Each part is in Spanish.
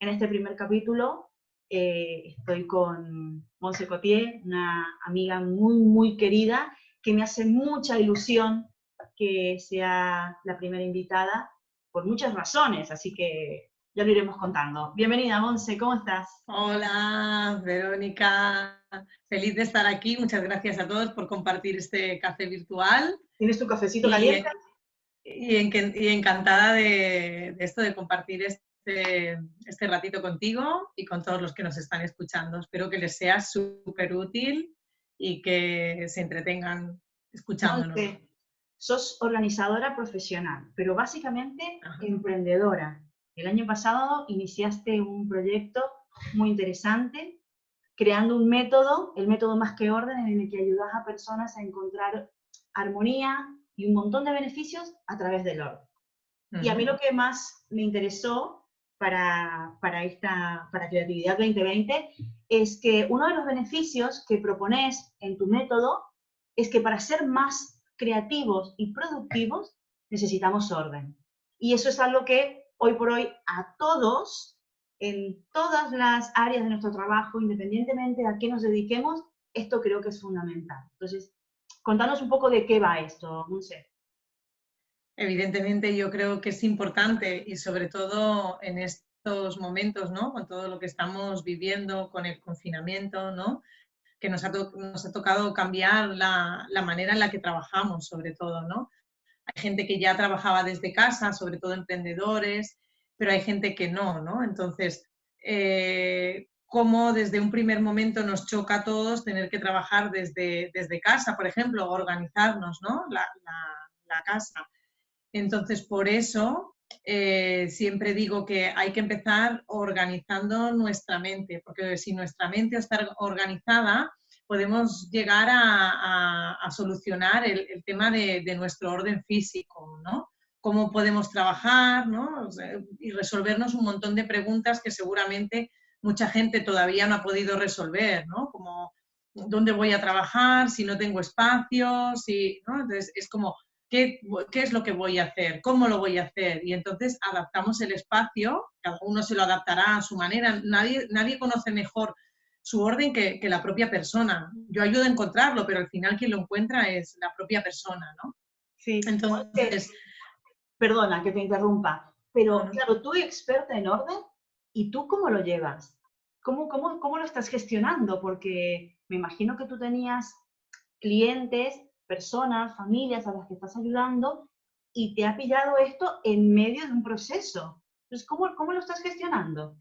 En este primer capítulo eh, estoy con Monse Cotier, una amiga muy, muy querida, que me hace mucha ilusión que sea la primera invitada por muchas razones, así que ya lo iremos contando. Bienvenida, Monse, ¿cómo estás? Hola, Verónica. Feliz de estar aquí. Muchas gracias a todos por compartir este café virtual. ¿Tienes tu cafecito caliente? Y, encantada de, esto, de compartir este, este ratito contigo y con todos los que nos están escuchando. Espero que les sea súper útil y que se entretengan escuchándonos. sos organizadora profesional, pero básicamente emprendedora. El año pasado iniciaste un proyecto muy interesante, creando un método, el método más que orden, en el que ayudas a personas a encontrar armonía y un montón de beneficios a través del orden. Y a mí lo que más me interesó para, para, esta para Creatividad 2020 es que uno de los beneficios que propones en tu método es que para ser más creativos y productivos necesitamos orden. Y eso es algo que hoy por hoy a todos, en todas las áreas de nuestro trabajo, independientemente a qué nos dediquemos, esto creo que es fundamental. Entonces, contanos un poco de qué va esto, Monse. Evidentemente yo creo que es importante y sobre todo en estos momentos, ¿no? Con todo lo que estamos viviendo, con el confinamiento, ¿no? Que nos ha, nos ha tocado cambiar la, la, manera en la que trabajamos, sobre todo, ¿no? Hay gente que ya trabajaba desde casa, sobre todo emprendedores, pero hay gente que no, ¿no? Entonces, eh, cómo desde un primer momento nos choca a todos tener que trabajar desde, desde casa, por ejemplo, organizarnos, ¿no? La, la, casa. Entonces, por eso eh, siempre digo que hay que empezar organizando nuestra mente, porque si nuestra mente está organizada, podemos llegar a, solucionar el, tema de, nuestro orden físico, ¿no? Cómo podemos trabajar, ¿no? y resolvernos un montón de preguntas que seguramente mucha gente todavía no ha podido resolver, ¿no? Como, ¿dónde voy a trabajar? Si no tengo espacio, si, ¿no? Entonces, es como, ¿qué, ¿qué, es lo que voy a hacer? ¿Cómo lo voy a hacer? Y entonces adaptamos el espacio, cada uno se lo adaptará a su manera, nadie, nadie conoce mejor su orden que, la propia persona. Yo ayudo a encontrarlo, pero al final quien lo encuentra es la propia persona, ¿no? Sí. Entonces, perdona que te interrumpa, pero claro, tú experta en orden, ¿y tú cómo lo llevas? ¿Cómo, cómo, cómo lo estás gestionando? Porque me imagino que tú tenías clientes, personas, familias a las que estás ayudando y te ha pillado esto en medio de un proceso. Entonces, ¿cómo, cómo lo estás gestionando?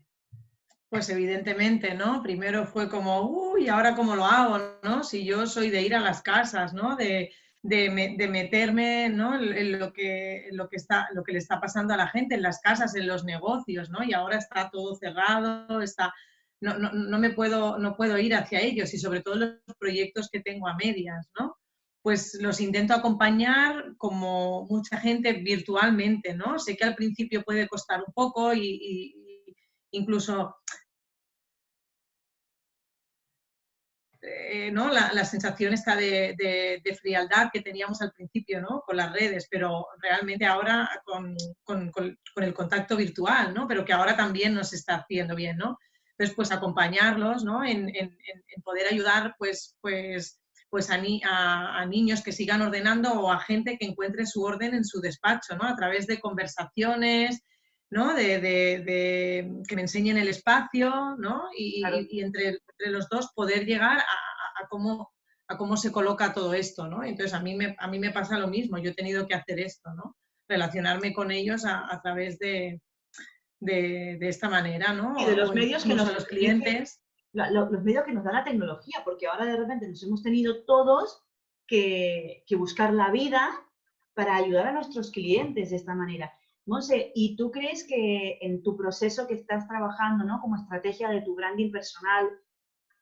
Pues evidentemente, ¿no? Primero fue como, uy, ¿ahora cómo lo hago, no? Si yo soy de ir a las casas, ¿no? De, de, meterme ¿no? en, lo que, lo, que está, lo que le está pasando a la gente en las casas, en los negocios, ¿no? Y ahora está todo cerrado, está, no, no, no, me puedo, no puedo ir hacia ellos y sobre todo los proyectos que tengo a medias, ¿no? Pues los intento acompañar como mucha gente virtualmente, ¿no? Sé que al principio puede costar un poco y incluso eh, ¿no? La, sensación está de, frialdad que teníamos al principio ¿no? con las redes, pero realmente ahora con, el contacto virtual, ¿no? pero que ahora también nos está haciendo bien. ¿no? Entonces, pues acompañarlos ¿no? en, poder ayudar pues, pues, pues a, a, niños que sigan ordenando o a gente que encuentre su orden en su despacho, ¿no? a través de conversaciones, ¿no? De, que me enseñen el espacio, ¿no? Y, entre, los dos poder llegar a, cómo, a cómo se coloca todo esto, ¿no? Entonces a mí, me, a mí me pasa lo mismo, yo he tenido que hacer esto, ¿no? Relacionarme con ellos a, través de, de, esta manera, ¿no? Y de los medios que nos los clientes. Los medios que nos da la tecnología, porque ahora de repente nos hemos tenido todos que, que buscar la vida para ayudar a nuestros clientes de esta manera. Monse, ¿y tú crees que en tu proceso que estás trabajando, ¿no? Como estrategia de tu branding personal,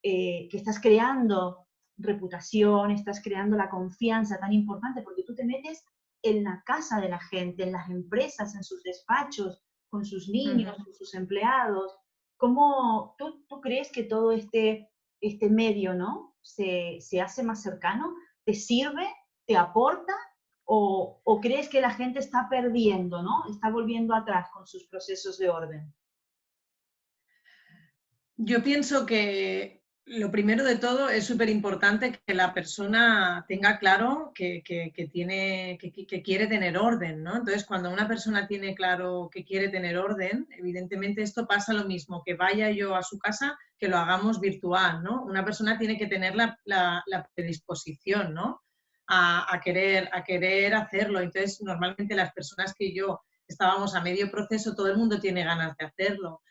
eh, que estás creando reputación, estás creando la confianza tan importante, porque tú te metes en la casa de la gente, en las empresas, en sus despachos, con sus niños, con sus empleados. ¿Cómo tú, crees que todo este, este medio, ¿no? Se, se hace más cercano, te sirve, te aporta o, crees que la gente está perdiendo, ¿no? Está volviendo atrás con sus procesos de orden? Yo pienso que lo primero de todo es súper importante que la persona tenga claro que, tiene, que, quiere tener orden, ¿no? Entonces, cuando una persona tiene claro que quiere tener orden, evidentemente esto pasa lo mismo, que vaya yo a su casa, que lo hagamos virtual, ¿no? Una persona tiene que tener la, predisposición, ¿no? A, querer, a querer hacerlo. Entonces, normalmente las personas que yo estábamos a medio proceso, todo el mundo tiene ganas de hacerlo.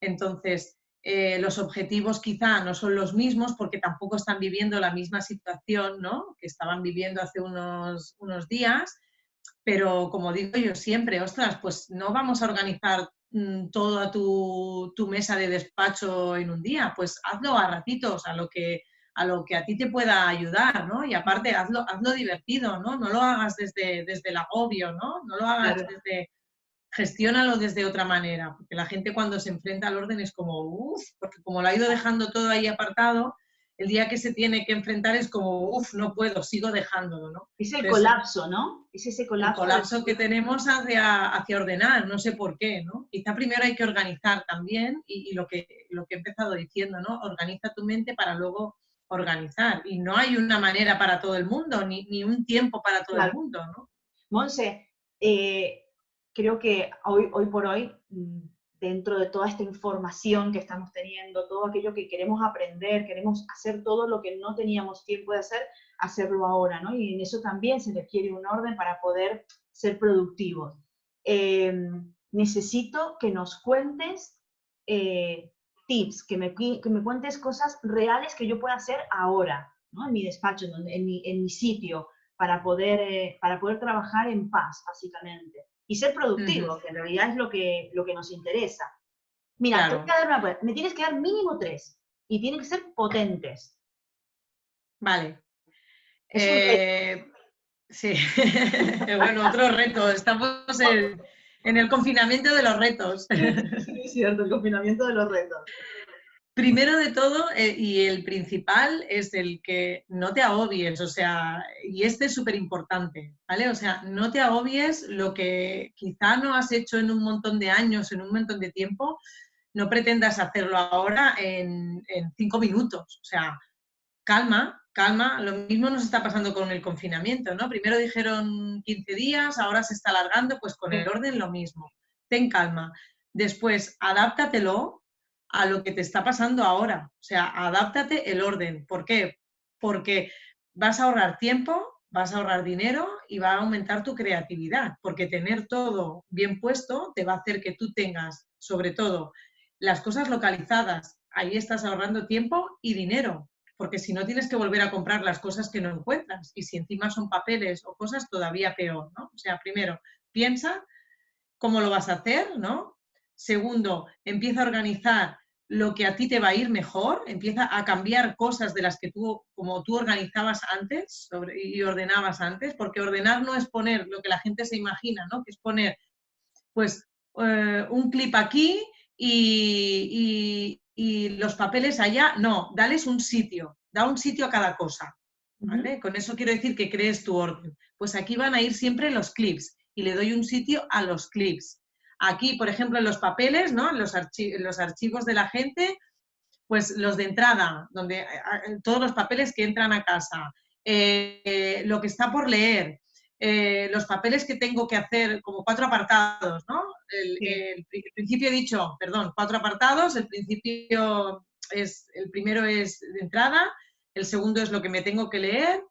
Entonces, eh, los objetivos quizá no son los mismos porque tampoco están viviendo la misma situación ¿no? que estaban viviendo hace unos, unos días, pero como digo yo siempre, ostras, pues no vamos a organizar mm, toda tu, tu, mesa de despacho en un día, pues hazlo a ratitos, a lo que a lo que a ti te pueda ayudar, ¿no? Y aparte, hazlo, hazlo divertido, ¿no? No lo hagas desde, desde el agobio, ¿no? No lo hagas desde, gestiónalo desde otra manera, porque la gente cuando se enfrenta al orden es como, uff, porque como lo ha ido dejando todo ahí apartado, el día que se tiene que enfrentar es como, uff, no puedo, sigo dejándolo, ¿no? Es el colapso, ¿no? Es ese colapso. El colapso que tenemos hacia, hacia, ordenar, no sé por qué, ¿no? Quizá primero hay que organizar también, y, lo, que, lo que he empezado diciendo, ¿no? Organiza tu mente para luego organizar. Y no hay una manera para todo el mundo, ni, ni un tiempo para todo el mundo, ¿no? Monse, eh, creo que hoy, hoy por hoy, mm, dentro de toda esta información que estamos teniendo, todo aquello que queremos aprender, queremos hacer todo lo que no teníamos tiempo de hacer, hacerlo ahora, ¿no? Y en eso también se requiere un orden para poder ser productivos. Em, necesito que nos cuentes eh, tips, que me, que me cuentes cosas reales que yo pueda hacer ahora, ¿no? En mi despacho, en, mi, en mi sitio, para poder, eh, para poder trabajar en paz, básicamente y ser productivo, que en realidad es lo que, lo que nos interesa. Mira, me tienes que dar mínimo tres y tienen que ser potentes. Vale. Eh, sí, bueno, otro reto. Estamos en, en, el confinamiento de los retos. Sí, es cierto, el confinamiento de los retos. Primero de todo, eh, y el principal, es el que no te agobies, o sea, y este es súper importante, ¿vale? O sea, no te agobies lo que quizá no has hecho en un montón de años, en un montón de tiempo, no pretendas hacerlo ahora en, en cinco minutos, o sea, calma, calma, lo mismo nos está pasando con el confinamiento, ¿no? Primero dijeron 15 días, ahora se está alargando, pues con el orden lo mismo, ten calma. Después, adáptatelo, a lo que te está pasando ahora. O sea, adáptate el orden. ¿Por qué? Porque vas a ahorrar tiempo, vas a ahorrar dinero y va a aumentar tu creatividad, porque tener todo bien puesto te va a hacer que tú tengas, sobre todo, las cosas localizadas. Ahí estás ahorrando tiempo y dinero, porque si no tienes que volver a comprar las cosas que no encuentras y si encima son papeles o cosas todavía peor, ¿no? O sea, primero, piensa cómo lo vas a hacer, ¿no? Segundo, empieza a organizar lo que a ti te va a ir mejor, empieza a cambiar cosas de las que tú, como tú organizabas antes y ordenabas antes, porque ordenar no es poner lo que la gente se imagina, ¿no? Que es poner, pues, eh, un clip aquí y, los papeles allá. No, dales un sitio, da un sitio a cada cosa, ¿vale? Con eso quiero decir que crees tu orden. Pues aquí van a ir siempre los clips y le doy un sitio a los clips. Aquí, por ejemplo, en los papeles, ¿no? en, los los archivos de la gente, pues los de entrada, donde eh, eh, todos los papeles que entran a casa, eh, lo que está por leer, los papeles que tengo que hacer, como cuatro apartados, ¿no? El, principio he dicho, perdón, cuatro apartados, el principio es, el primero es de entrada, el segundo es lo que me tengo que leer,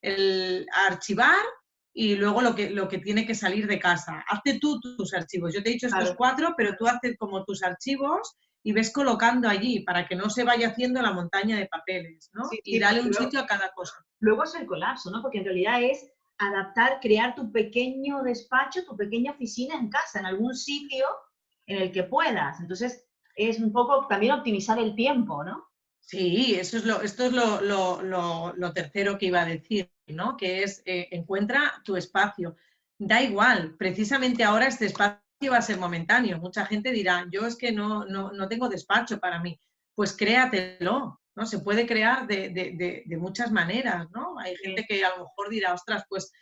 el archivar y luego lo que, lo que tiene que salir de casa. Hazte tú tus archivos. Yo te he dicho estos cuatro, pero tú haces como tus archivos y ves colocando allí para que no se vaya haciendo la montaña de papeles, ¿no? y dale un sitio a cada cosa. Luego es el colapso, ¿no? Porque en realidad es adaptar, crear tu pequeño despacho, tu pequeña oficina en casa, en algún sitio en el que puedas. Entonces, es un poco también optimizar el tiempo, ¿no? Sí, eso es lo, esto es lo, lo, lo tercero que iba a decir. ¿no? Que es eh, encuentra tu espacio. Da igual, precisamente ahora este espacio va a ser momentáneo. Mucha gente dirá, yo es que no, no, tengo despacho para mí. Pues créatelo, ¿no? Se puede crear de, muchas maneras, ¿no? Hay gente que a lo mejor dirá, ostras, pues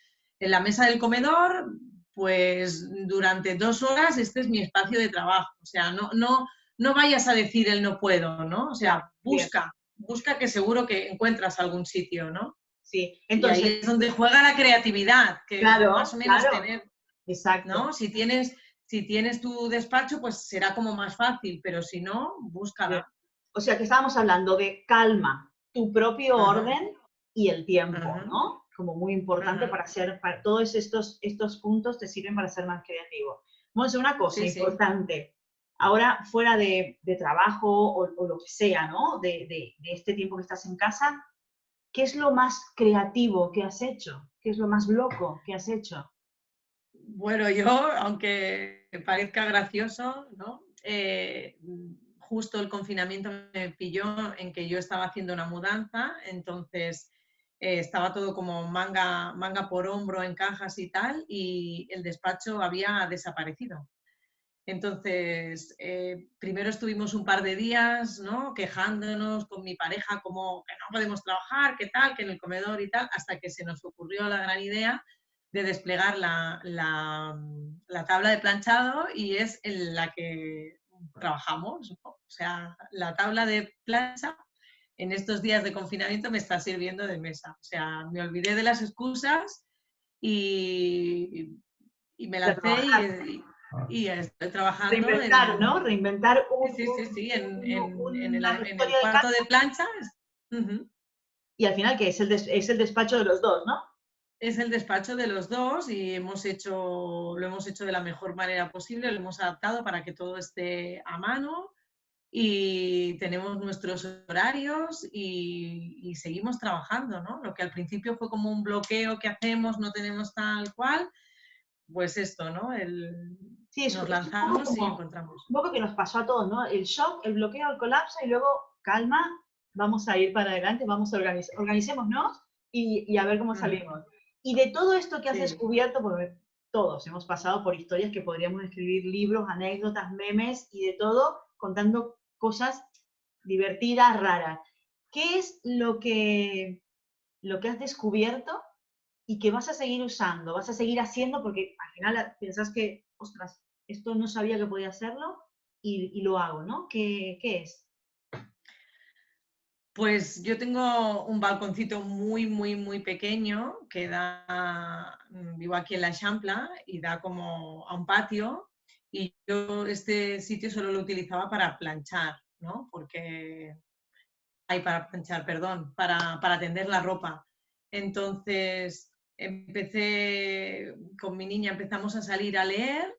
en la mesa del comedor, pues durante dos horas este es mi espacio de trabajo. O sea, no, no, no vayas a decir el no puedo, ¿no? O sea, busca, busca que seguro que encuentras algún sitio, ¿no? Sí, entonces y ahí es donde juega la creatividad, que más o menos tener, Exacto. ¿no? Si tienes, si tienes tu despacho, pues será como más fácil, pero si no, búscala. O sea, que estábamos hablando de calma, tu propio orden y el tiempo, ¿no? Como muy importante para hacer, para todos estos, estos puntos te sirven para ser más creativo. Vamos a una cosa importante. Ahora, fuera de, trabajo o, lo que sea, ¿no? De, este tiempo que estás en casa, ¿qué es lo más creativo que has hecho? ¿Qué es lo más loco que has hecho? Bueno, yo, aunque parezca gracioso, ¿no? Eh, justo el confinamiento me pilló en que yo estaba haciendo una mudanza, entonces eh, estaba todo como manga, manga por hombro en cajas y tal, y el despacho había desaparecido. Entonces, eh, primero estuvimos un par de días, ¿no? Quejándonos con mi pareja como que no podemos trabajar, qué tal, que en el comedor y tal, hasta que se nos ocurrió la gran idea de desplegar la, la, tabla de planchado y es en la que trabajamos. O sea, la tabla de plancha en estos días de confinamiento me está sirviendo de mesa. O sea, me olvidé de las excusas y, y me lancé y, estoy trabajando. Reinventar, ¿no? Reinventar un. Sí, sí, sí, en, en, el, cuarto de, plancha. Y al final, que es el, es el despacho de los dos, ¿no? es el despacho de los dos y hemos hecho, lo hemos hecho de la mejor manera posible, lo hemos adaptado para que todo esté a mano y tenemos nuestros horarios y, seguimos trabajando, ¿no? Lo que al principio fue como un bloqueo que hacemos, no tenemos tal cual, pues esto, ¿no? El, sí, nos lanzamos y encontramos. Un poco que nos pasó a todos, ¿no? El shock, el bloqueo, el colapso y luego calma, vamos a ir para adelante, vamos a organizar, organicémonos y, y a ver cómo salimos. Y de todo esto que has descubierto, porque todos hemos pasado por historias que podríamos escribir libros, anécdotas, memes y de todo, contando cosas divertidas, raras. ¿Qué es lo que, lo que has descubierto y que vas a seguir usando, vas a seguir haciendo? Porque al final piensas que, ostras, esto no sabía que podía hacerlo y, lo hago, ¿no? ¿Qué, ¿Qué es? Pues yo tengo un balconcito muy, muy, muy pequeño que da, mm, vivo aquí en la Champla y da como a un patio y yo este sitio solo lo utilizaba para planchar, ¿no? Porque, hay para planchar, perdón, para, para tender la ropa. Entonces empecé, con mi niña empezamos a salir a leer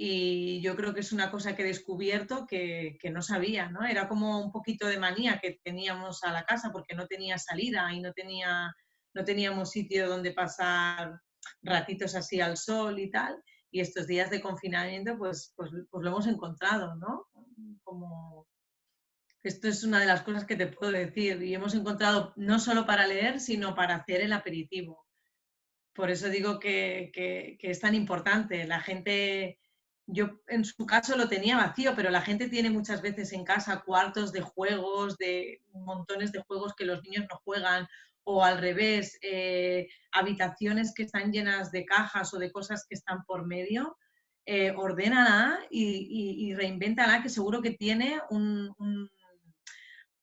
y yo creo que es una cosa que he descubierto que, no sabía, ¿no? Era como un poquito de manía que teníamos a la casa porque no tenía salida y no, tenía, no teníamos sitio donde pasar ratitos así al sol y tal. Y estos días de confinamiento, pues, pues, pues lo hemos encontrado, ¿no? Como esto es una de las cosas que te puedo decir y hemos encontrado no solo para leer, sino para hacer el aperitivo. Por eso digo que, es tan importante. La gente yo en su caso lo tenía vacío, pero la gente tiene muchas veces en casa cuartos de juegos, de montones de juegos que los niños no juegan, o al revés, eh, habitaciones que están llenas de cajas o de cosas que están por medio. Eh, ordénala y, y, reinvéntala, que seguro que tiene un,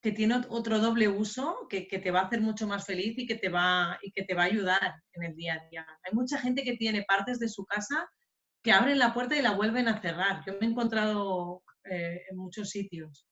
que tiene otro doble uso que, que, te va a hacer mucho más feliz y que, te va, y que te va a ayudar en el día a día. Hay mucha gente que tiene partes de su casa que abren la puerta y la vuelven a cerrar. Yo me he encontrado eh, en muchos sitios.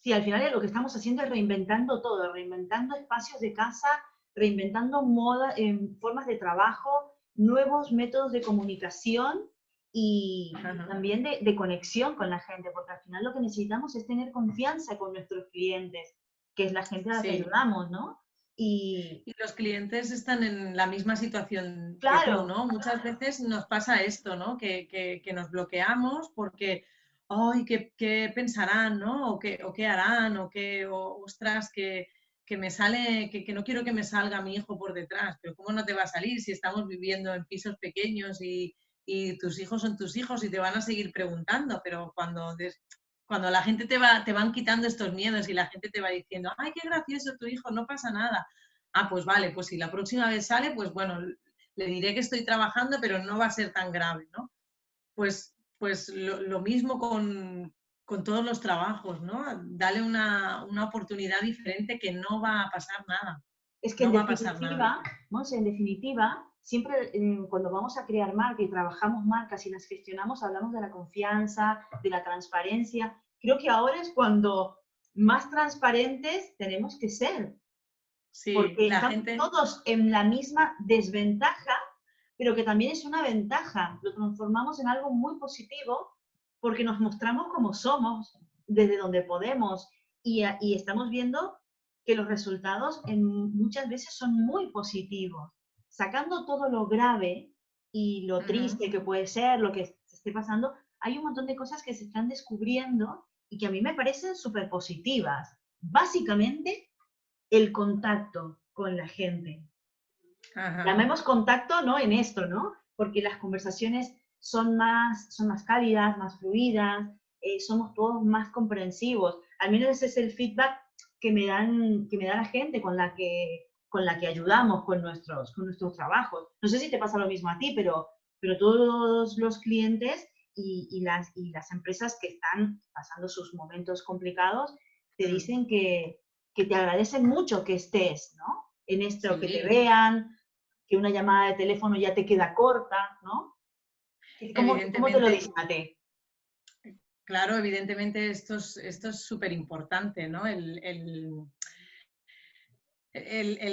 Sí, al final lo que estamos haciendo es reinventando todo, reinventando espacios de casa, reinventando moda, formas de trabajo, nuevos métodos de comunicación y también de, de, conexión con la gente, porque al final lo que necesitamos es tener confianza con nuestros clientes, que es la gente a la que ayudamos, ¿no? Y, los clientes están en la misma situación claro, ¿no? Muchas veces nos pasa esto, ¿no? Que, que, nos bloqueamos porque, ay, ¿qué, ¿qué, pensarán, ¿no? O qué, o qué harán, o qué, ostras, que, que me sale, que, no quiero que me salga mi hijo por detrás, pero ¿cómo no te va a salir si estamos viviendo en pisos pequeños y, y tus hijos son tus hijos y te van a seguir preguntando? Pero cuando cuando la gente te va, te van quitando estos miedos y la gente te va diciendo, ay, qué gracioso tu hijo, no pasa nada. Ah, pues vale, pues si la próxima vez sale, pues bueno, le diré que estoy trabajando, pero no va a ser tan grave, ¿no? Pues, pues lo, mismo con, con todos los trabajos, ¿no? Dale una, oportunidad diferente que no va a pasar nada. Es que en, definitiva, en definitiva, siempre cuando vamos a crear marca y trabajamos marcas y las gestionamos, hablamos de la confianza, de la transparencia. Creo que ahora es cuando más transparentes tenemos que ser. Sí, porque la estamos gente... todos en la misma desventaja, pero que también es una ventaja. Lo transformamos en algo muy positivo porque nos mostramos como somos, desde donde podemos, y, estamos viendo que los resultados en, muchas veces son muy positivos. Sacando todo lo grave y lo triste que puede ser, lo que se esté pasando, hay un montón de cosas que se están descubriendo y que a mí me parecen súper positivas. Básicamente, el contacto con la gente. Llamemos contacto, ¿no? En esto, ¿no? Porque las conversaciones son más, son más cálidas, más fluidas, eh, somos todos más comprensivos. Al menos ese es el feedback que me, dan, que me da la gente con la que, con la que ayudamos con nuestros, con nuestros trabajos. No sé si te pasa lo mismo a ti, pero, pero todos los clientes y, las, y las empresas que están pasando sus momentos complicados te mm. dicen que, que te agradecen mucho que estés, ¿no? En esto, que te vean, que una llamada de teléfono ya te queda corta, ¿no? ¿Cómo, te lo dicen a ti? Claro, evidentemente esto es súper importante, ¿no? El, el,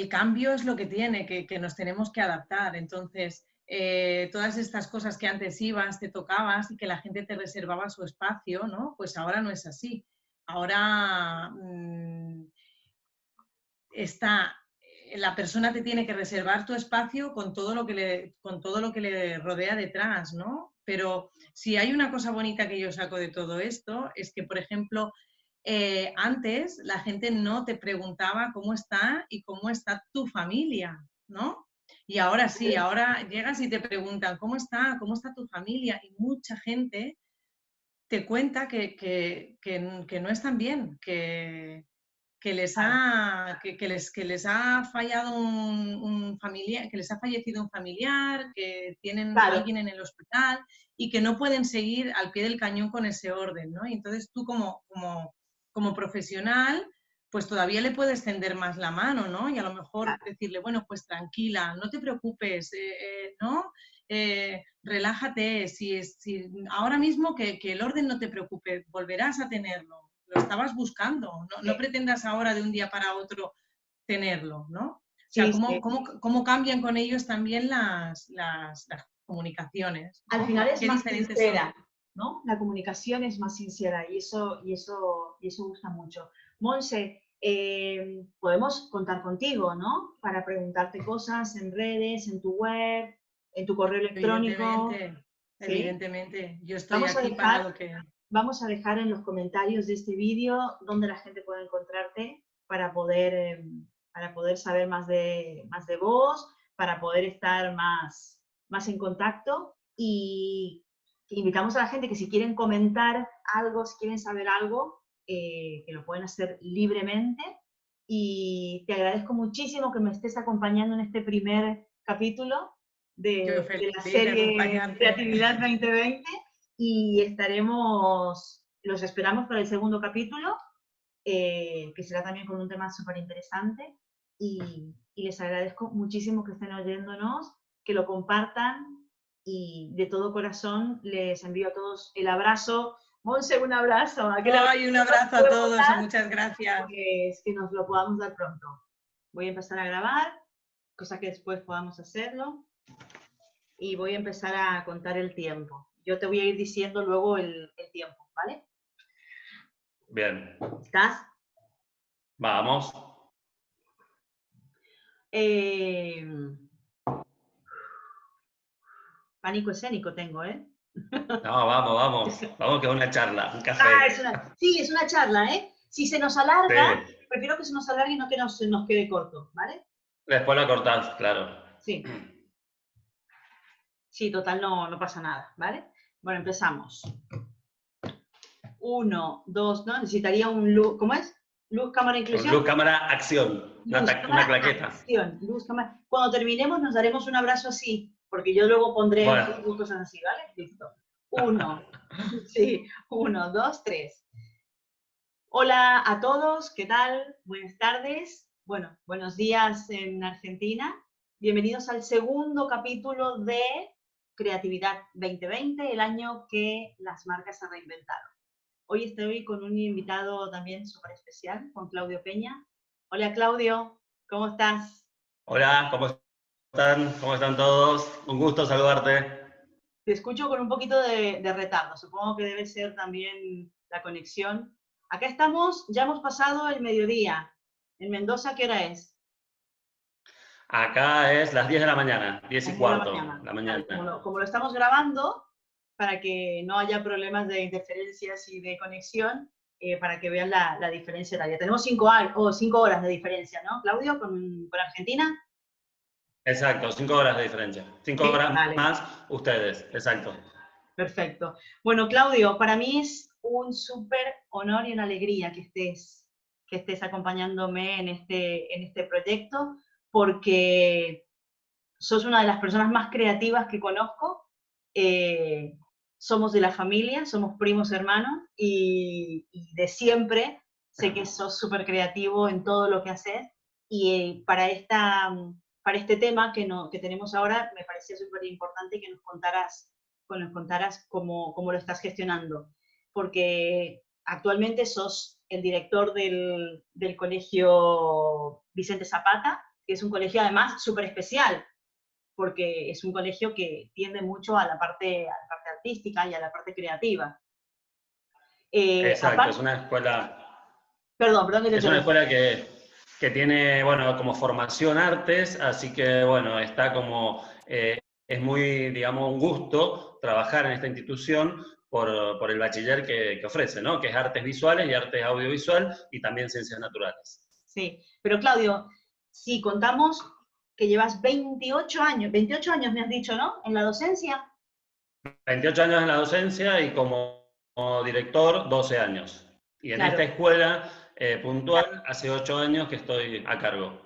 cambio es lo que tiene, que, nos tenemos que adaptar. Entonces, eh, todas estas cosas que antes ibas, te tocabas y que la gente te reservaba su espacio, ¿no? Pues ahora no es así. Ahora mm, está la persona te tiene que reservar tu espacio con todo lo que le, con todo lo que le rodea detrás, ¿no? Pero si hay una cosa bonita que yo saco de todo esto, es que, por ejemplo, eh, antes la gente no te preguntaba cómo está y cómo está tu familia, ¿no? Y ahora sí, ahora llegas y te preguntan cómo está, cómo está tu familia y mucha gente te cuenta que, que, que no están bien, que, que les ha, que, les, que les ha fallado un, familiar, que les ha fallecido un familiar, que tienen a alguien en el hospital y que no pueden seguir al pie del cañón con ese orden, ¿no? Y entonces tú como, como, como profesional, pues todavía le puedes tender más la mano, ¿no? Y a lo mejor decirle, bueno, pues tranquila, no te preocupes, eh, eh, ¿no? Eh, relájate, si, si ahora mismo que, que el orden no te preocupe, volverás a tenerlo, lo estabas buscando, no, pretendas ahora de un día para otro tenerlo, ¿no? O sea, cómo, cambian con ellos también las, las, comunicaciones. Al final es más sincera, ¿no? La comunicación es más sincera y eso, y eso, y eso gusta mucho. Monse, eh, podemos contar contigo, ¿no? Para preguntarte cosas en redes, en tu web, en tu correo electrónico. Evidentemente, evidentemente. Yo estoy aquí para lo que... Vamos a dejar en los comentarios de este vídeo donde la gente puede encontrarte para poder, em, para poder saber más de, más de vos, para poder estar más, más en contacto y invitamos a la gente que si quieren comentar algo, si quieren saber algo, eh, que lo pueden hacer libremente. Y te agradezco muchísimo que me estés acompañando en este primer capítulo de, de la serie Creatividad 2020 y estaremos, los esperamos para el segundo capítulo, eh, que será también con un tema súper interesante y, les agradezco muchísimo que estén oyéndonos, que lo compartan y de todo corazón les envío a todos el abrazo. Monse, un abrazo. Ay, un abrazo a todos y muchas gracias. Que, que nos lo podamos dar pronto. Voy a empezar a grabar, cosa que después podamos hacerlo. Y voy a empezar a contar el tiempo. Yo te voy a ir diciendo luego el, tiempo, ¿vale? Bien. ¿Estás? Vamos. Eh, pánico escénico tengo, ¿eh? No, vamos, vamos. Vamos que es una charla, un café. Ah, sí, es una charla, ¿eh? Si se nos alarga, prefiero que se nos alargue y no que nos, nos quede corto, ¿vale? Después la cortás, claro. Sí. Sí, total, no, no pasa nada, ¿vale? Bueno, empezamos. Uno, dos, ¿no? Necesitaría un luz, ¿cómo es? Luz, cámara, inclusión. Luz, cámara, acción. una, claqueta. Acción, luz, cámara. Cuando terminemos nos daremos un abrazo así, porque yo luego pondré cosas así, ¿vale? Listo. Uno, sí, uno, dos, tres. Hola a todos, ¿qué tal? Buenas tardes. Bueno, buenos días en Argentina. Bienvenidos al segundo capítulo de Creatividad 2020, el año que las marcas se reinventaron. Hoy estoy con un invitado también súper especial, con Claudio Peña. Hola Claudio, ¿cómo estás? Hola, ¿cómo están? ¿Cómo están todos? Un gusto saludarte. Te escucho con un poquito de, de retardo, supongo que debe ser también la conexión. Acá estamos, ya hemos pasado el mediodía. ¿En Mendoza qué hora es? Acá es las 10 de la mañana, 10 y cuarto de la mañana. Como, lo, estamos grabando, para que no haya problemas de interferencias y de conexión, eh, para que vean la, la, diferencia horaria. Tenemos 5 o cinco horas de diferencia, ¿no, Claudio, con, con Argentina? Exacto, 5 horas de diferencia. 5 horas más ustedes, exacto. Perfecto. Bueno, Claudio, para mí es un súper honor y una alegría que estés, que estés acompañándome en este, en este proyecto, porque sos una de las personas más creativas que conozco. Eh, somos de la familia, somos primos hermanos y, de siempre sé que sos súper creativo en todo lo que haces y eh, para, esta, para este tema que, no, que tenemos ahora me parecía súper importante que nos contaras que nos contaras cómo, cómo lo estás gestionando, porque actualmente sos el director del, del colegio Vicente Zapata, que es un colegio además súper especial, porque es un colegio que tiende mucho a la parte, a la parte artística y a la parte creativa. Eh, Exacto, es una escuela... Perdón, perdón. es una escuela que, que, tiene, bueno, como formación artes, así que, bueno, está como eh, es muy, digamos, un gusto trabajar en esta institución por, por el bachiller que, que, ofrece, ¿no? Que es artes visuales y artes audiovisual y también ciencias naturales. Sí, pero Claudio, si contamos que llevas 28 años, 28 años me has dicho, ¿no? En la docencia. 28 años en la docencia y como, director 12 años. Y en esta escuela eh, puntual hace 8 años que estoy a cargo.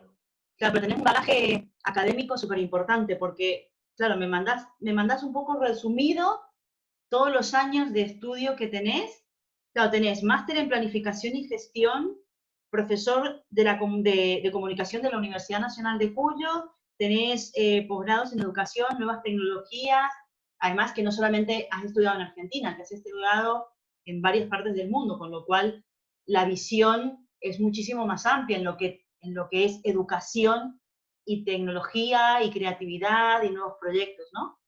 Claro, pero tenés un bagaje académico súper importante porque claro, me mandás, me mandás un poco resumido todos los años de estudio que tenés. Claro, tenés máster en planificación y gestión, profesor de, la, de, comunicación de la Universidad Nacional de Cuyo, tenés eh, posgrados en educación, nuevas tecnologías, además que no solamente has estudiado en Argentina, que has estudiado en varias partes del mundo, con lo cual la visión es muchísimo más amplia en lo que, en lo que es educación y tecnología y creatividad y nuevos proyectos, ¿no?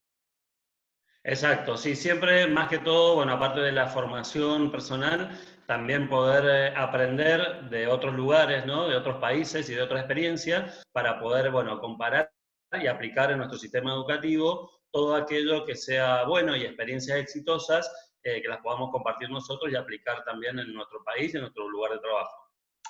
Exacto, sí, siempre más que todo, bueno, aparte de la formación personal, también poder eh, aprender de otros lugares, ¿no? De otros países y de otras experiencias para poder, bueno, comparar y aplicar en nuestro sistema educativo todo aquello que sea bueno y experiencias exitosas eh, que las podamos compartir nosotros y aplicar también en nuestro país en nuestro lugar de trabajo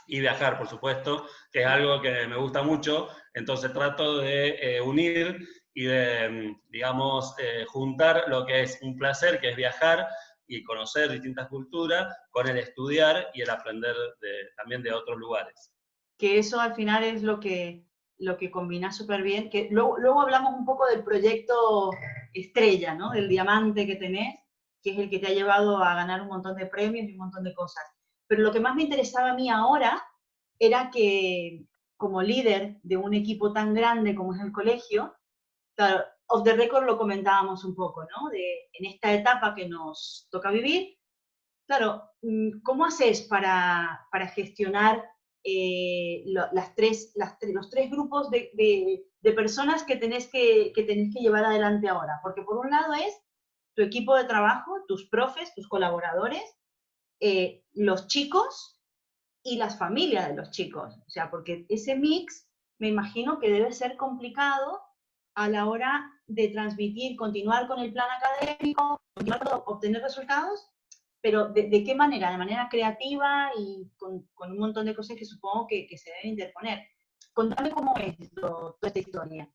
y viajar, por supuesto, que es algo que me gusta mucho. Entonces trato de eh, unir y de, mm, digamos, eh, juntar lo que es un placer, que es viajar y conocer distintas culturas, con el estudiar y el aprender también de otros lugares. Que eso al final es lo que, lo que combina súper bien. Que luego, luego hablamos un poco del proyecto estrella, ¿no? Del diamante que tenés, que es el que te ha llevado a ganar un montón de premios y un montón de cosas. Pero lo que más me interesaba a mí ahora era que como líder de un equipo tan grande como es el colegio, claro, off the record lo comentábamos un poco, ¿no? De, en esta etapa que nos toca vivir, claro, mm, ¿cómo haces para, para gestionar eh, las tres, las, los tres grupos de, de, de personas que tenés que, que tenés que llevar adelante ahora? Porque por un lado es tu equipo de trabajo, tus profes, tus colaboradores, eh, los chicos y las familias de los chicos. O sea, porque ese mix me imagino que debe ser complicado a la hora de transmitir, continuar con el plan académico, obtener resultados, pero ¿de, qué manera? De manera creativa y con, un montón de cosas que supongo que, se deben interponer. Contame cómo es toda esta historia.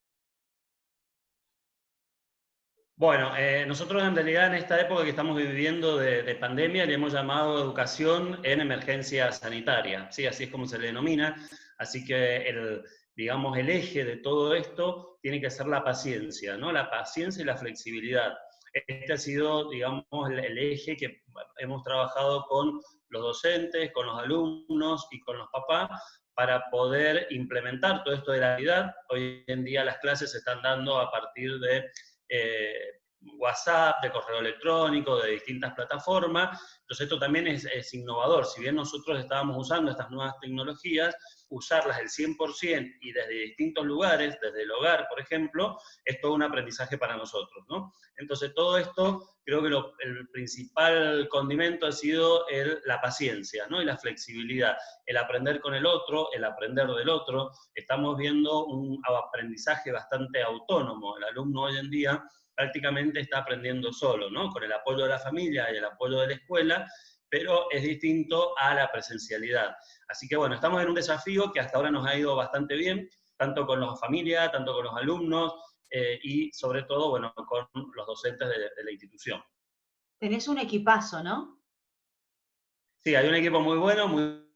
Bueno, eh, nosotros en realidad en esta época que estamos viviendo de, pandemia le hemos llamado educación en emergencia sanitaria, ¿sí? así es como se le denomina. Así que el, digamos, el eje de todo esto tiene que ser la paciencia, ¿no? La paciencia y la flexibilidad. Este ha sido, digamos, el, eje que hemos trabajado con los docentes, con los alumnos y con los papás para poder implementar todo esto de la realidad. Hoy en día las clases se están dando a partir de eh, WhatsApp, de correo electrónico, de distintas plataformas. Entonces esto también es, innovador. Si bien nosotros estábamos usando estas nuevas tecnologías, usarlas el 100% y desde distintos lugares, desde el hogar, por ejemplo, es todo un aprendizaje para nosotros. ¿no? Entonces todo esto, creo que el principal condimento ha sido la paciencia ¿no? y la flexibilidad, el aprender con el otro, el aprender del otro. Estamos viendo un aprendizaje bastante autónomo. El alumno hoy en día prácticamente está aprendiendo solo, ¿no? Con el apoyo de la familia y el apoyo de la escuela, pero es distinto a la presencialidad. Así que bueno, estamos en un desafío que hasta ahora nos ha ido bastante bien, tanto con la familia, tanto con los alumnos eh, y sobre todo, bueno, con los docentes de, de la institución. Tenés un equipazo, ¿no? Sí, hay un equipo muy bueno, muy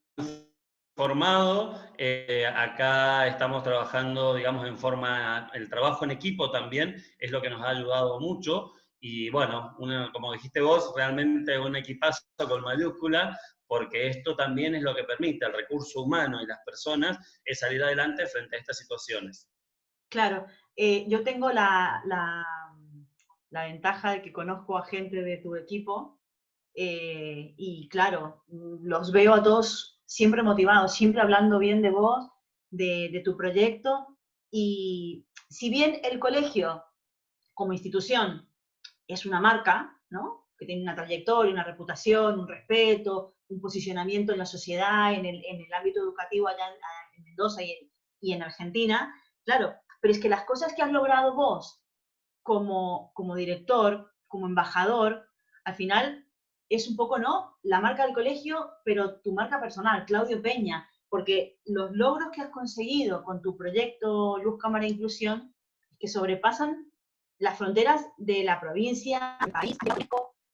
formado. Eh, acá estamos trabajando, digamos, en forma, el trabajo en equipo también es lo que nos ha ayudado mucho. Y bueno, como dijiste vos, realmente un equipazo con mayúscula, porque esto también es lo que permite al recurso humano y las personas es salir adelante frente a estas situaciones. Claro, eh, yo tengo la, la, la, ventaja de que conozco a gente de tu equipo eh, y claro, los veo a todos siempre motivado, siempre hablando bien de vos, de, tu proyecto. Y si bien el colegio como institución es una marca, ¿no? que tiene una trayectoria, una reputación, un respeto, un posicionamiento en la sociedad, en el, ámbito educativo allá en, Mendoza y y en, Argentina, claro, pero es que las cosas que has logrado vos como, como director, como embajador, al final es un poco, ¿no? La marca del colegio, pero tu marca personal, Claudio Peña, porque los logros que has conseguido con tu proyecto Luz Cámara Inclusión, que sobrepasan las fronteras de la provincia, del país,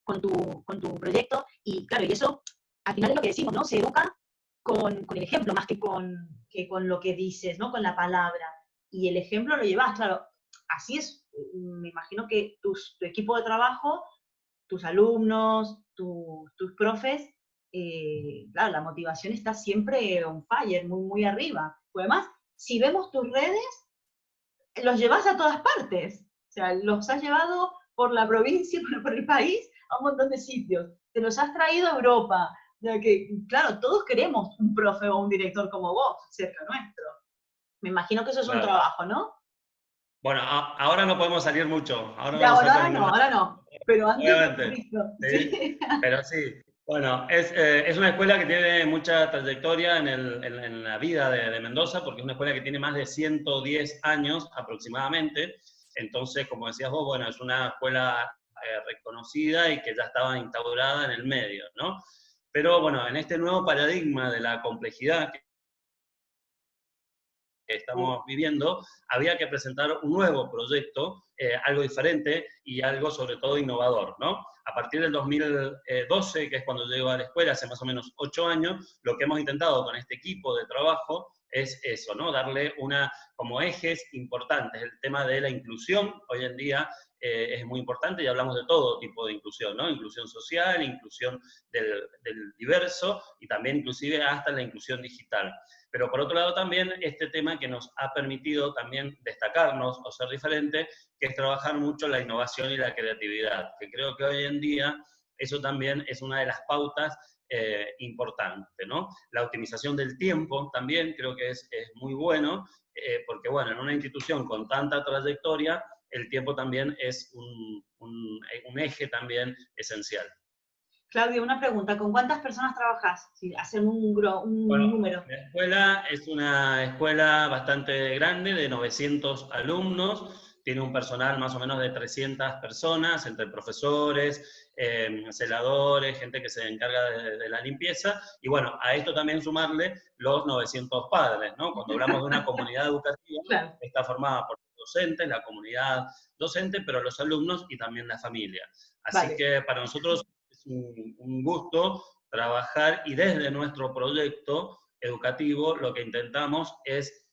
con tu, con tu proyecto, y claro, y eso al final es lo que decimos, ¿no? Se educa con, el ejemplo más que con, que con lo que dices, ¿no? Con la palabra. Y el ejemplo lo llevas, claro, así es, me imagino que tu equipo de trabajo, tus alumnos, tus profes, eh, claro, la motivación está siempre on fire, muy, muy arriba. Además, si vemos tus redes, los llevas a todas partes. O sea, los has llevado por la provincia, por, el país, a un montón de sitios. Te los has traído a Europa. que, claro, todos queremos un profe o un director como vos cerca nuestro. Me imagino que eso es un trabajo, ¿no? Bueno, ahora no podemos salir mucho. Ahora, ahora no, ahora no. Pero antes. Sí, Pero sí. Bueno, es, eh, es, una escuela que tiene mucha trayectoria en, el, en, la vida de, de, Mendoza, porque es una escuela que tiene más de 110 años aproximadamente. Entonces, como decías vos, bueno, es una escuela eh, reconocida y que ya estaba instaurada en el medio, ¿no? Pero bueno, en este nuevo paradigma de la complejidad estamos viviendo, había que presentar un nuevo proyecto, eh, algo diferente y algo sobre todo innovador, ¿no? A partir del 2012, que es cuando llego a la escuela, hace más o menos ocho años, lo que hemos intentado con este equipo de trabajo es eso, ¿no? Darle una, como ejes importantes, el tema de la inclusión, hoy en día eh, es muy importante y hablamos de todo tipo de inclusión, ¿no? Inclusión social, inclusión del, del diverso y también inclusive hasta la inclusión digital. Pero por otro lado también este tema que nos ha permitido también destacarnos o ser diferente, que es trabajar mucho la innovación y la creatividad, que creo que hoy en día eso también es una de las pautas eh, ¿no? La optimización del tiempo también creo que es, es muy bueno, eh, porque bueno, en una institución con tanta trayectoria, el tiempo también es un, un, un eje también esencial. Claudio, una pregunta, ¿con cuántas personas trabajas? Si hacen un, un número. La escuela es una escuela bastante grande, de 900 alumnos, tiene un personal más o menos de 300 personas, entre profesores, eh, celadores, gente que se encarga de, la limpieza, y bueno, a esto también sumarle los 900 padres, ¿no? Cuando hablamos de una comunidad educativa, está formada por docentes, la comunidad docente, pero los alumnos y también la familia. Así que para nosotros un, gusto trabajar y desde nuestro proyecto educativo lo que intentamos es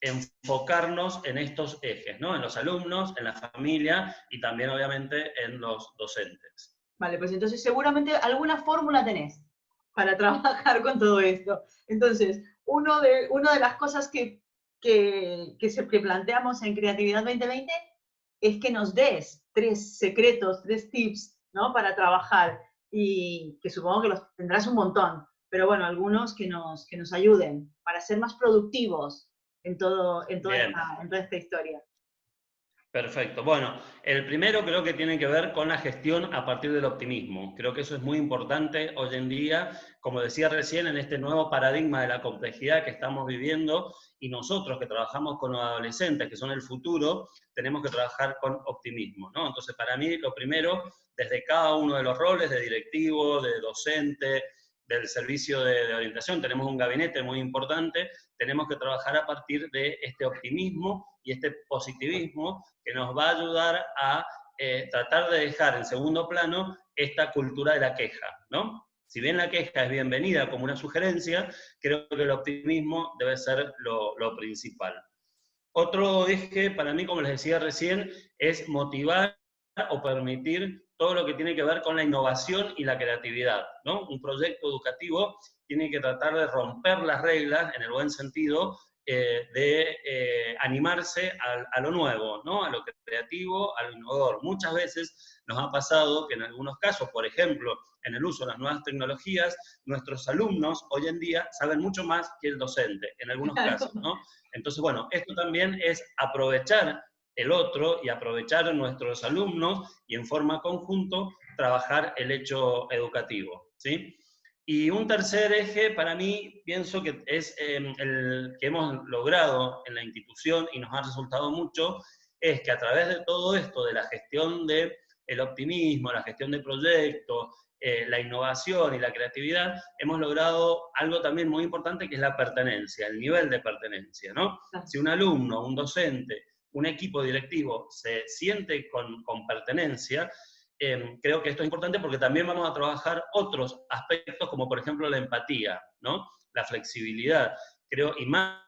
enfocarnos en estos ejes, ¿no? En los alumnos, en la familia y también obviamente en los docentes. Vale, pues entonces seguramente alguna fórmula tenés. para trabajar con todo esto. Entonces, uno de, una de las cosas que, que, que, se, que planteamos en Creatividad 2020 es que nos des tres secretos, tres tips, ¿no? Para trabajar y que supongo que los tendrás un montón, pero bueno, algunos que nos, que nos ayuden para ser más productivos en, todo, en, toda esta, en toda esta historia. Perfecto. Bueno, el primero creo que tiene que ver con la gestión a partir del optimismo. Creo que eso es muy importante hoy en día, como decía recién, en este nuevo paradigma de la complejidad que estamos viviendo y nosotros que trabajamos con los adolescentes, que son el futuro, tenemos que trabajar con optimismo. ¿no? Entonces, para mí, lo primero, desde cada uno de los roles de directivo, de docente, del servicio de, orientación, tenemos un gabinete muy importante, tenemos que trabajar a partir de este optimismo y este positivismo que nos va a ayudar a eh, tratar de dejar en segundo plano esta cultura de la queja, ¿no? Si bien la queja es bienvenida como una sugerencia, creo que el optimismo debe ser lo, lo principal. Otro eje para mí, como les decía recién, es motivar o permitir todo lo que tiene que ver con la innovación y la creatividad. ¿no? Un proyecto educativo tiene que tratar de romper las reglas, en el buen sentido, eh, de eh, animarse a, lo nuevo, ¿no? a lo creativo, a lo innovador. Muchas veces nos ha pasado que en algunos casos, por ejemplo, en el uso de las nuevas tecnologías, nuestros alumnos hoy en día saben mucho más que el docente, en algunos casos. ¿no? Entonces, bueno, esto también es aprovechar el otro y aprovechar a nuestros alumnos y en forma conjunto trabajar el hecho educativo. ¿sí? Y un tercer eje para mí pienso que es em, el que hemos logrado en la institución y nos ha resultado mucho, es que a través de todo esto, de la gestión del el optimismo, la gestión de proyectos, eh, la innovación y la creatividad, hemos logrado algo también muy importante que es la pertenencia, el nivel de pertenencia. ¿no? Si un alumno, un docente, un equipo directivo se siente con, pertenencia, em, creo que esto es importante porque también vamos a trabajar otros aspectos como por ejemplo la empatía, ¿no? la flexibilidad. Creo, y más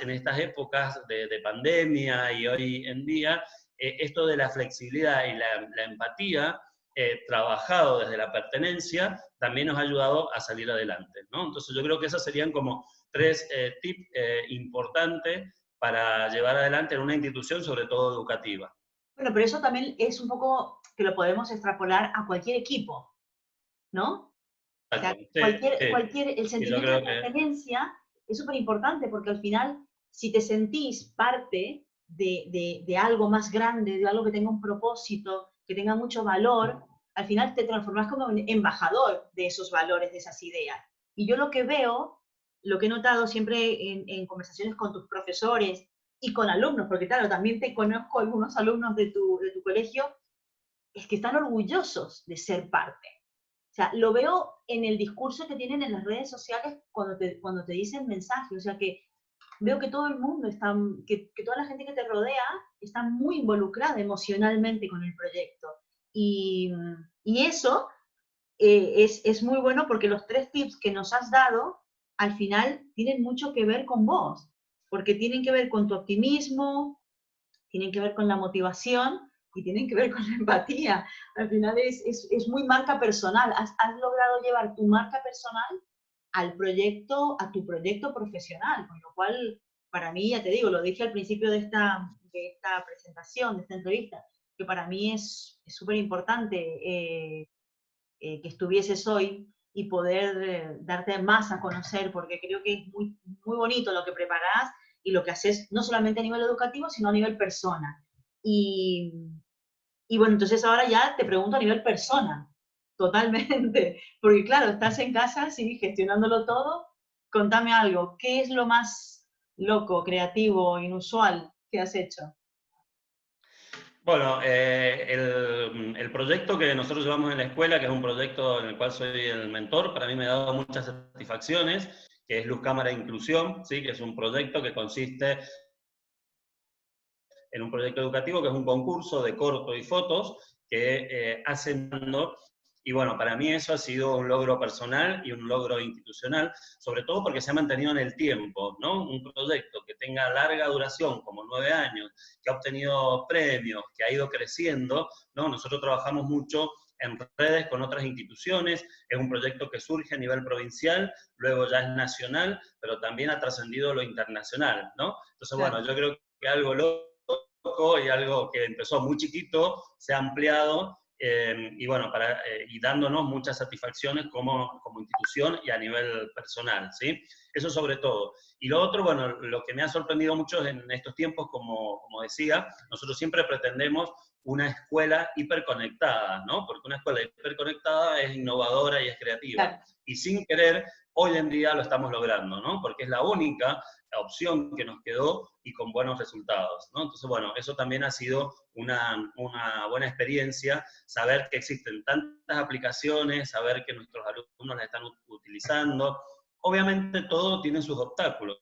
en estas épocas de, pandemia y hoy en día, eh, esto de la flexibilidad y la, empatía, eh, trabajado desde la pertenencia, también nos ha ayudado a salir adelante. ¿no? Entonces yo creo que esos serían como tres eh, tips importantes para llevar adelante en una institución, sobre todo educativa. Bueno, pero eso también es un poco que lo podemos extrapolar a cualquier equipo, ¿no? cualquier, el sentimiento de pertenencia es súper importante porque al final, si te sentís parte de, de, algo más grande, de algo que tenga un propósito, que tenga mucho valor, al final te transformas como un embajador de esos valores, de esas ideas. Y yo lo que veo lo que he notado siempre en, conversaciones con tus profesores y con alumnos, porque claro, también te conozco algunos alumnos de tu, de tu colegio, es que están orgullosos de ser parte. O sea, lo veo en el discurso que tienen en las redes sociales cuando te, cuando te dicen mensajes. O sea, que veo que todo el mundo está, que, toda la gente que te rodea está muy involucrada emocionalmente con el proyecto. Y, y eso eh, es, es muy bueno porque los tres tips que nos has dado al final tienen mucho que ver con vos, porque tienen que ver con tu optimismo, tienen que ver con la motivación y tienen que ver con la empatía. Al final es, es, muy marca personal. Has, has, logrado llevar tu marca personal al proyecto, a tu proyecto profesional, con lo cual, para mí, ya te digo, lo dije al principio de esta, de esta presentación, de esta entrevista, que para mí es súper importante eh, eh, que estuvieses hoy y poder eh, darte más a conocer, porque creo que es muy, muy bonito lo que preparas y lo que haces, no solamente a nivel educativo, sino a nivel persona. Y, y bueno, entonces ahora ya te pregunto a nivel persona, totalmente, porque claro, estás en casa, sí, gestionándolo todo. Contame algo, ¿qué es lo más loco, creativo, inusual que has hecho? Bueno, eh, el, proyecto que nosotros llevamos en la escuela, que es un proyecto en el cual soy el mentor, para mí me ha dado muchas satisfacciones, que es Luz Cámara Inclusión, ¿sí? que es un proyecto que consiste en un proyecto educativo que es un concurso de corto y fotos que eh, hacen y bueno, para mí eso ha sido un logro personal y un logro institucional, sobre todo porque se ha mantenido en el tiempo, ¿no? Un proyecto que tenga larga duración, como nueve años, que ha obtenido premios, que ha ido creciendo, ¿no? Nosotros trabajamos mucho en redes con otras instituciones. Es un proyecto que surge a nivel provincial, luego ya es nacional, pero también ha trascendido lo internacional, ¿no? Entonces, bueno, yo creo que algo loco y algo que empezó muy chiquito se ha ampliado eh, y bueno, para, eh, y dándonos muchas satisfacciones como, como institución y a nivel personal, ¿sí? Eso sobre todo. Y lo otro, bueno, lo que me ha sorprendido mucho en estos tiempos, como, como decía, nosotros siempre pretendemos una escuela hiperconectada, ¿no? Porque una escuela hiperconectada es innovadora y es creativa. Y sin querer, hoy en día lo estamos logrando, ¿no? Porque es la única opción que nos quedó y con buenos resultados, ¿no? Entonces, bueno, eso también ha sido una, una buena experiencia, saber que existen tantas aplicaciones, saber que nuestros alumnos las están utilizando. Obviamente todo tiene sus obstáculos,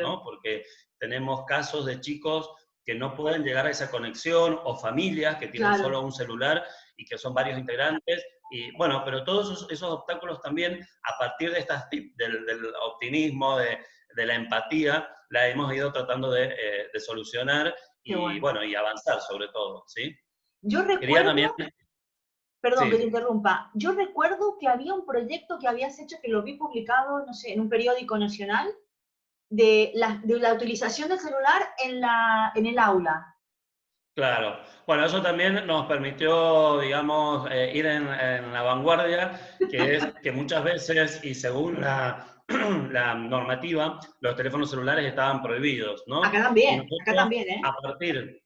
¿no? Porque tenemos casos de chicos que no pueden llegar a esa conexión o familias que tienen solo un celular y que son varios integrantes. Y bueno, pero todos esos, obstáculos también, a partir de estas del, del optimismo, de, de, la empatía, la hemos ido tratando de, eh, de solucionar y bueno. y avanzar sobre todo, ¿sí? Yo recuerdo... También... Perdón que te interrumpa. Yo recuerdo que había un proyecto que habías hecho, que lo vi publicado, no sé, en un periódico nacional, de la, de la utilización del celular en, la, en el aula. Claro. Bueno, eso también nos permitió, digamos, eh, ir en, la vanguardia, que es que muchas veces, y según la, la, normativa, los teléfonos celulares estaban prohibidos, ¿no? Acá también, acá también, ¿eh? A partir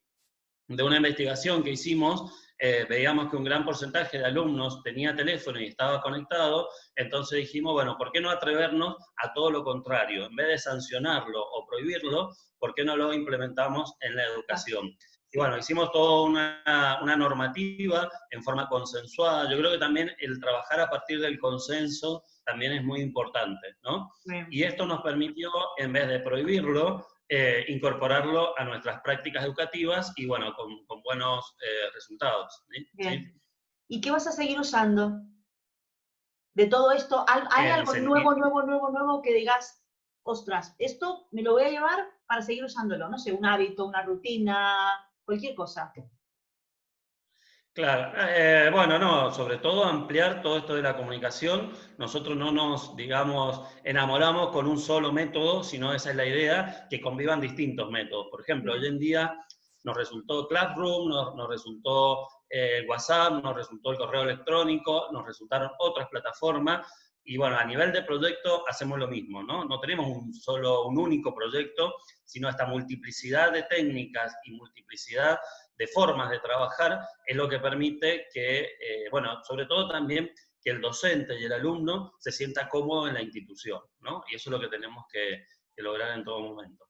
de una investigación que hicimos, eh, veíamos que un gran porcentaje de alumnos tenía teléfono y estaba conectado, entonces dijimos, bueno, ¿por qué no atrevernos a todo lo contrario? En vez de sancionarlo o prohibirlo, ¿por qué no lo implementamos en la educación? Y bueno, hicimos toda una, una normativa en forma consensuada. Yo creo que también el trabajar a partir del consenso también es muy importante, ¿no? Y esto nos permitió, en vez de prohibirlo, eh, incorporarlo a nuestras prácticas educativas y bueno, con, buenos eh, resultados. ¿Y qué vas a seguir usando? De todo esto, ¿hay algo nuevo, nuevo, nuevo, nuevo que digas, ostras, esto me lo voy a llevar para seguir usándolo? No sé, un hábito, una rutina, cualquier cosa. Claro, eh, bueno, no, sobre todo ampliar todo esto de la comunicación. Nosotros no nos, digamos, enamoramos con un solo método, sino esa es la idea, que convivan distintos métodos. Por ejemplo, hoy en día nos resultó Classroom, nos, resultó eh, WhatsApp, nos resultó el correo electrónico, nos resultaron otras plataformas. Y bueno, a nivel de proyecto hacemos lo mismo, ¿no? No tenemos un solo, un único proyecto, sino esta multiplicidad de técnicas y multiplicidad de formas de trabajar es lo que permite que, eh, bueno, sobre todo también que el docente y el alumno se sienta cómodo en la institución, ¿no? Y eso es lo que tenemos que, lograr en todo momento.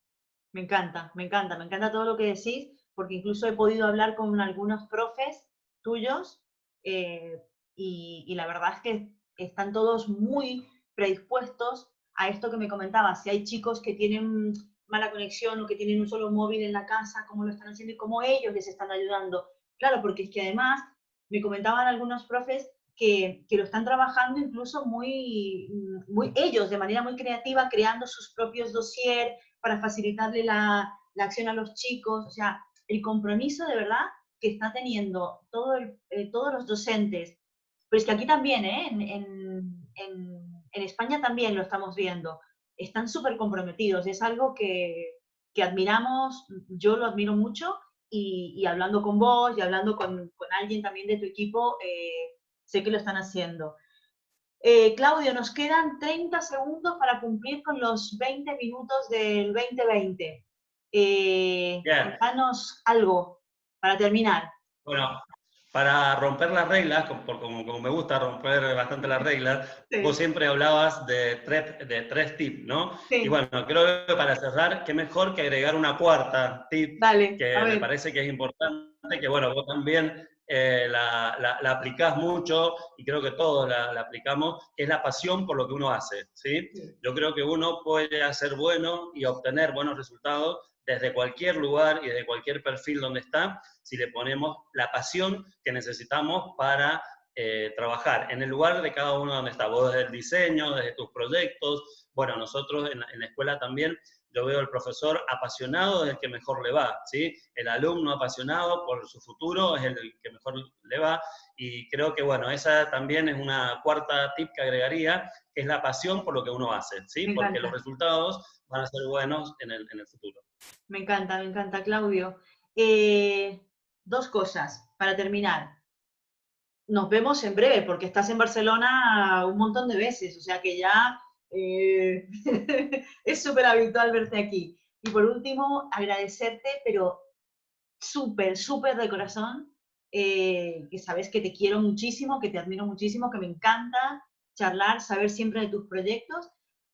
Me encanta, me encanta, me encanta todo lo que decís, porque incluso he podido hablar con algunos profes tuyos eh, y, y la verdad es que están todos muy predispuestos a esto que me comentabas. Si hay chicos que tienen mala conexión o que tienen un solo móvil en la casa, cómo lo están haciendo y cómo ellos les están ayudando. Claro, porque es que además me comentaban algunos profes que, que, lo están trabajando incluso muy, muy ellos, de manera muy creativa, creando sus propios dossiers para facilitarle la, la acción a los chicos. O sea, el compromiso de verdad que está teniendo todo eh, todos los docentes. Pero es que aquí también, ¿eh? en, en, en, en España también lo estamos viendo están súper comprometidos. Es algo que, admiramos, yo lo admiro mucho y, hablando con vos y hablando con, alguien también de tu equipo, eh, sé que lo están haciendo. Eh, Claudio, nos quedan 30 segundos para cumplir con los 20 minutos del 2020. Eh, algo para terminar. Bueno, para romper las reglas, como, como, me gusta romper bastante las reglas, vos siempre hablabas de tres, de tres tips, ¿no? Y bueno, creo que para cerrar, qué mejor que agregar una cuarta tip, que me parece que es importante, que bueno, vos también eh, la, la, aplicás mucho y creo que todos la, la, aplicamos, es la pasión por lo que uno hace, ¿sí? Yo creo que uno puede hacer bueno y obtener buenos resultados desde cualquier lugar y desde cualquier perfil donde está, si le ponemos la pasión que necesitamos para eh, trabajar en el lugar de cada uno donde está, vos desde el diseño, desde tus proyectos, bueno, nosotros en la, escuela también, yo veo al profesor apasionado es el que mejor le va, ¿sí? El alumno apasionado por su futuro es el que mejor le va, y creo que, bueno, esa también es una cuarta tip que agregaría, que es la pasión por lo que uno hace, ¿sí? Porque los resultados van a ser buenos en el, en el futuro. Me encanta, me encanta, Claudio. Eh, dos cosas para terminar. Nos vemos en breve, porque estás en Barcelona un montón de veces, o sea que ya eh, es súper habitual verte aquí. Y por último, agradecerte, pero súper, súper de corazón, eh, que sabes que te quiero muchísimo, que te admiro muchísimo, que me encanta charlar, saber siempre de tus proyectos.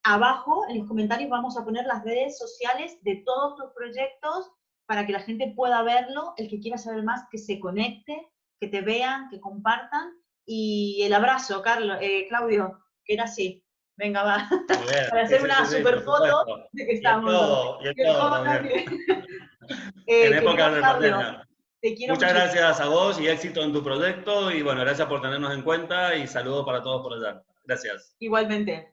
Abajo en los comentarios vamos a poner las redes sociales de todos tus proyectos para que la gente pueda verlo, el que quiera saber más, que se conecte, que te vean, que compartan. Y el abrazo, Carlos, eh, Claudio, que era así. Venga, va. Para hacer una super foto de que estamos. Y todo, eh, en época de pandemia. Muchas gracias a vos y éxito en tu proyecto. Y bueno, gracias por tenernos en cuenta y saludos para todos por allá. Gracias. Igualmente.